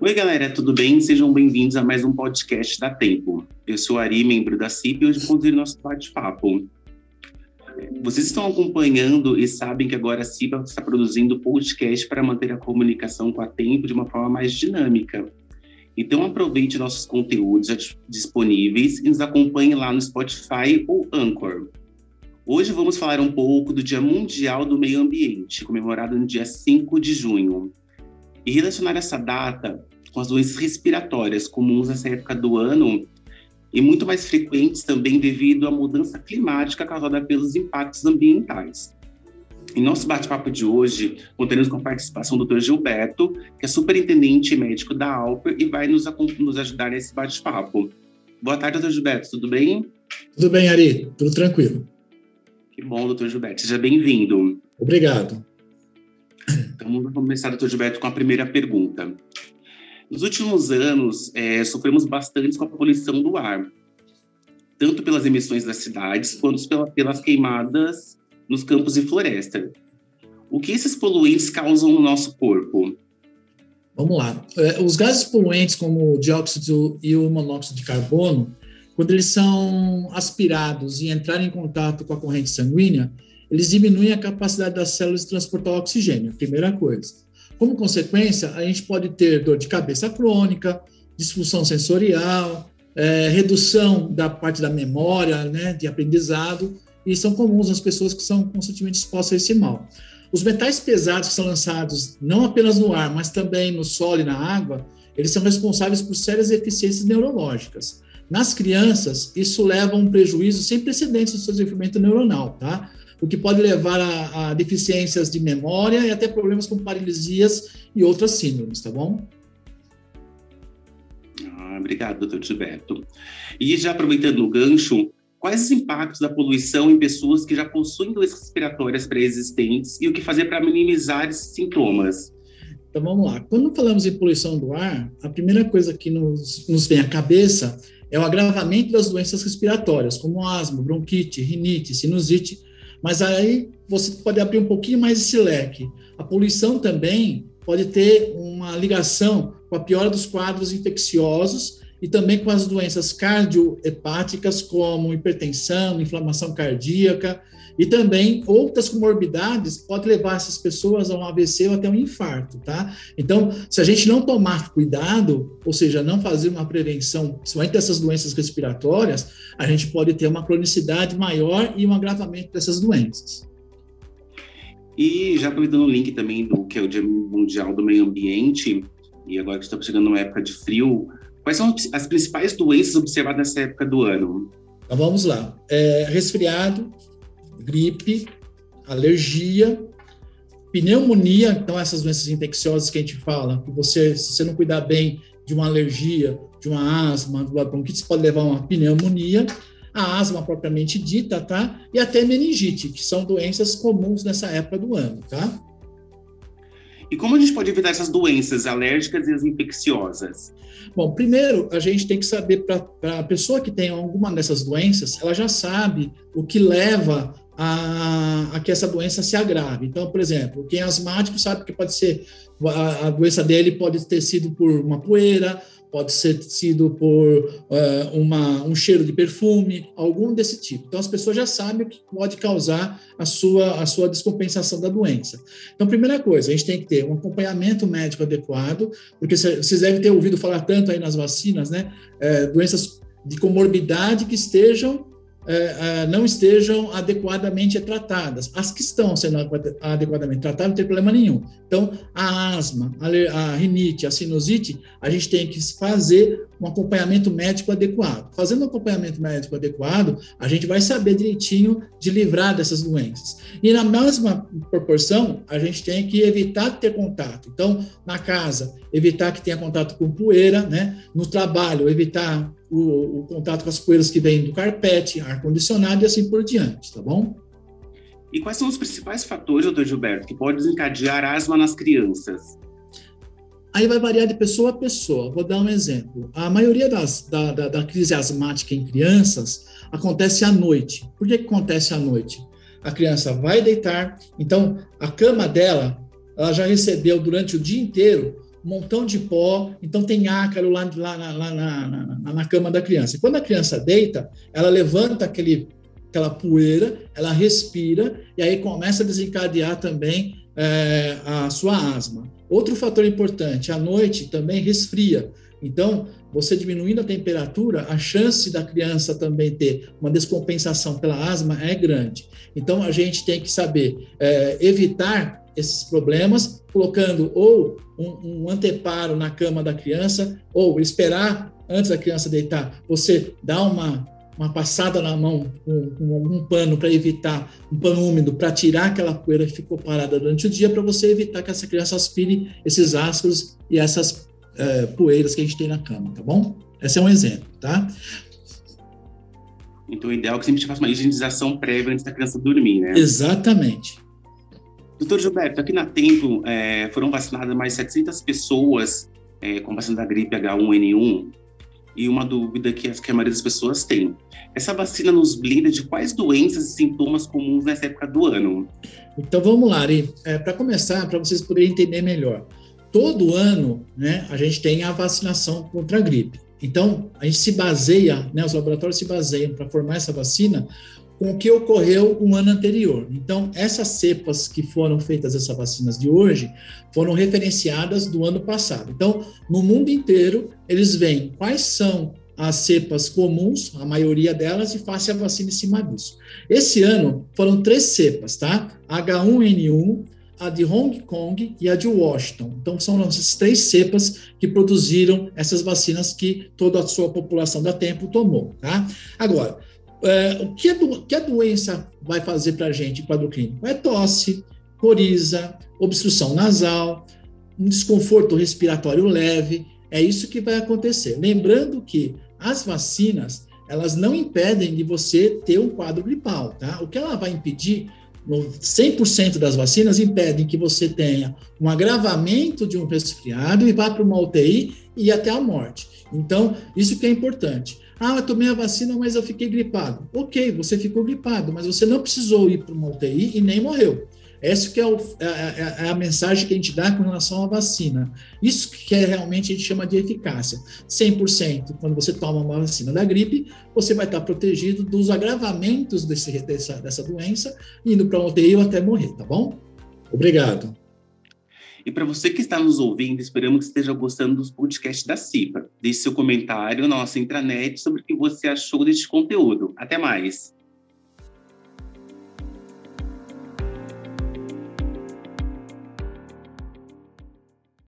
Oi, galera, tudo bem? Sejam bem-vindos a mais um podcast da Tempo. Eu sou Ari, membro da CIP, e hoje conduzir nosso bate-papo. Vocês estão acompanhando e sabem que agora a CIPA está produzindo podcast para manter a comunicação com a Tempo de uma forma mais dinâmica. Então aproveite nossos conteúdos disponíveis e nos acompanhe lá no Spotify ou Anchor. Hoje vamos falar um pouco do Dia Mundial do Meio Ambiente, comemorado no dia 5 de junho. E relacionar essa data com as doenças respiratórias comuns nessa época do ano e muito mais frequentes também devido à mudança climática causada pelos impactos ambientais. Em nosso bate-papo de hoje, contaremos com a participação do Dr. Gilberto, que é superintendente médico da Alper e vai nos, nos ajudar nesse bate-papo. Boa tarde, doutor Gilberto, tudo bem? Tudo bem, Ari, tudo tranquilo. Que bom, doutor Gilberto, seja bem-vindo. Obrigado. Então, vamos começar, doutor Gilberto, com a primeira pergunta. Nos últimos anos, é, sofremos bastante com a poluição do ar, tanto pelas emissões das cidades, quanto pela, pelas queimadas nos campos e floresta. O que esses poluentes causam no nosso corpo? Vamos lá. É, os gases poluentes, como o dióxido e o monóxido de carbono, quando eles são aspirados e entrarem em contato com a corrente sanguínea, eles diminuem a capacidade das células de transportar oxigênio, primeira coisa. Como consequência, a gente pode ter dor de cabeça crônica, disfunção sensorial, é, redução da parte da memória, né, de aprendizado, e são comuns nas pessoas que são constantemente expostas a esse mal. Os metais pesados que são lançados não apenas no ar, mas também no solo e na água, eles são responsáveis por sérias deficiências neurológicas. Nas crianças, isso leva a um prejuízo sem precedentes no seu desenvolvimento neuronal, tá? o que pode levar a, a, deficiências de memória e até problemas como paralisias e outras síndromes, tá bom? Ah, obrigado, doutor Gilberto. E já aproveitando o gancho, quais os impactos da poluição em pessoas que já possuem doenças respiratórias pré-existentes e o que fazer para minimizar esses sintomas? Então vamos lá. Quando falamos em poluição do ar, a primeira coisa que nos, nos vem à cabeça é o agravamento das doenças respiratórias, como asma, bronquite, rinite, sinusite, mas aí você pode abrir um pouquinho mais esse leque. A poluição também pode ter uma ligação com a piora dos quadros infecciosos e também com as doenças cardiohepáticas, como hipertensão, inflamação cardíaca, e também outras comorbidades podem levar essas pessoas a um AVC ou até um infarto, tá? Então, se a gente não tomar cuidado, ou seja, não fazer uma prevenção, principalmente dessas doenças respiratórias, a gente pode ter uma cronicidade maior e um agravamento dessas doenças. E já aproveitando o link também do que é o Dia Mundial do Meio Ambiente, e agora que estamos chegando numa época de frio, quais são as principais doenças observadas nessa época do ano? Então vamos lá. É, resfriado, gripe, alergia, pneumonia, então essas doenças infecciosas que a gente fala, que você, se você não cuidar bem de uma alergia, de uma asma, de uma bronquite, pode levar a uma pneumonia, a asma propriamente dita, tá? E até meningite, que são doenças comuns nessa época do ano, tá? E como a gente pode evitar essas doenças alérgicas e as infecciosas? Bom, primeiro, a gente tem que saber, para a pessoa que tem alguma dessas doenças, ela já sabe o que leva a, a, que essa doença se agrave. Então, por exemplo, quem é asmático sabe que pode ser a, a doença dele pode ter sido por uma poeira, pode ser sido por uh, uma, um cheiro de perfume, algum desse tipo. Então, as pessoas já sabem o que pode causar a sua, a sua descompensação da doença. Então, primeira coisa, a gente tem que ter um acompanhamento médico adequado, porque vocês devem ter ouvido falar tanto aí nas vacinas, né? É, doenças de comorbidade que estejam é, é, não estejam adequadamente tratadas. As que estão sendo adequadamente tratadas não tem problema nenhum. Então, a asma, a rinite, a sinusite, a gente tem que fazer um acompanhamento médico adequado. Fazendo um acompanhamento médico adequado, a gente vai saber direitinho de livrar dessas doenças. E na mesma proporção, a gente tem que evitar ter contato. Então, na casa, evitar que tenha contato com poeira, né? No trabalho, evitar o, o contato com as poeiras que vêm do carpete, ar-condicionado e assim por diante, tá bom? E quais são os principais fatores, doutor Gilberto, que podem desencadear asma nas crianças? Aí vai variar de pessoa a pessoa. Vou dar um exemplo. A maioria das, da, da, da crise asmática em crianças acontece à noite. Por que, que acontece à noite? A criança vai deitar, então a cama dela ela já recebeu durante o dia inteiro montão de pó, então tem ácaro lá, lá, lá, lá na, na, cama da criança. E quando a criança deita, ela levanta aquele, aquela poeira, ela respira, e aí começa a desencadear também é, a sua asma. Outro fator importante, à noite também resfria. Então, você diminuindo a temperatura, a chance da criança também ter uma descompensação pela asma é grande. Então, a gente tem que saber é, evitar esses problemas, colocando ou um, um, anteparo na cama da criança, ou esperar antes da criança deitar, você dá uma, uma passada na mão com, com algum pano para evitar, um pano úmido, para tirar aquela poeira que ficou parada durante o dia, para você evitar que essa criança aspire esses ácidos e essas é, poeiras que a gente tem na cama, tá bom? Esse é um exemplo, tá? Então, o ideal é que sempre faça uma higienização prévia antes da criança dormir, né? Exatamente. Doutor Gilberto, aqui na Tempo é, foram vacinadas mais de 700 pessoas é, com vacina da gripe H1N1 e uma dúvida que, que a maioria das pessoas tem. Essa vacina nos blinda de quais doenças e sintomas comuns nessa época do ano? Então vamos lá, Ari. É, para começar, para vocês poderem entender melhor todo ano, né, a gente tem a vacinação contra a gripe. Então, a gente se baseia, né, os laboratórios se baseiam para formar essa vacina com o que ocorreu um ano anterior. Então, essas cepas que foram feitas, essas vacinas de hoje, foram referenciadas do ano passado. Então, no mundo inteiro, eles veem quais são as cepas comuns, a maioria delas, e façam a vacina em cima disso. Esse ano foram três cepas, tá? H1N1, a de Hong Kong e a de Washington. Então, são essas três cepas que produziram essas vacinas que toda a sua população da tempo tomou. Tá? Agora, é, o que a, do, que a doença vai fazer para a gente, quadro clínico? É tosse, coriza, obstrução nasal, um desconforto respiratório leve. É isso que vai acontecer. Lembrando que as vacinas, elas não impedem de você ter um quadro gripal, tá? O que ela vai impedir 100% das vacinas impedem que você tenha um agravamento de um resfriado e vá para uma UTI e até a morte. Então, isso que é importante. Ah, eu tomei a vacina, mas eu fiquei gripado. Ok, você ficou gripado, mas você não precisou ir para uma UTI e nem morreu. Essa que é, o, é, é, é, a mensagem que a gente dá com relação à vacina. Isso que é, realmente a gente chama de eficácia. 100%, quando você toma uma vacina da gripe, você vai estar protegido dos agravamentos desse, dessa, dessa doença, indo para uma UTI ou até morrer, tá bom? Obrigado. E para você que está nos ouvindo, esperamos que esteja gostando dos podcasts da CIPA. Deixe seu comentário na nossa intranet sobre o que você achou deste conteúdo. Até mais!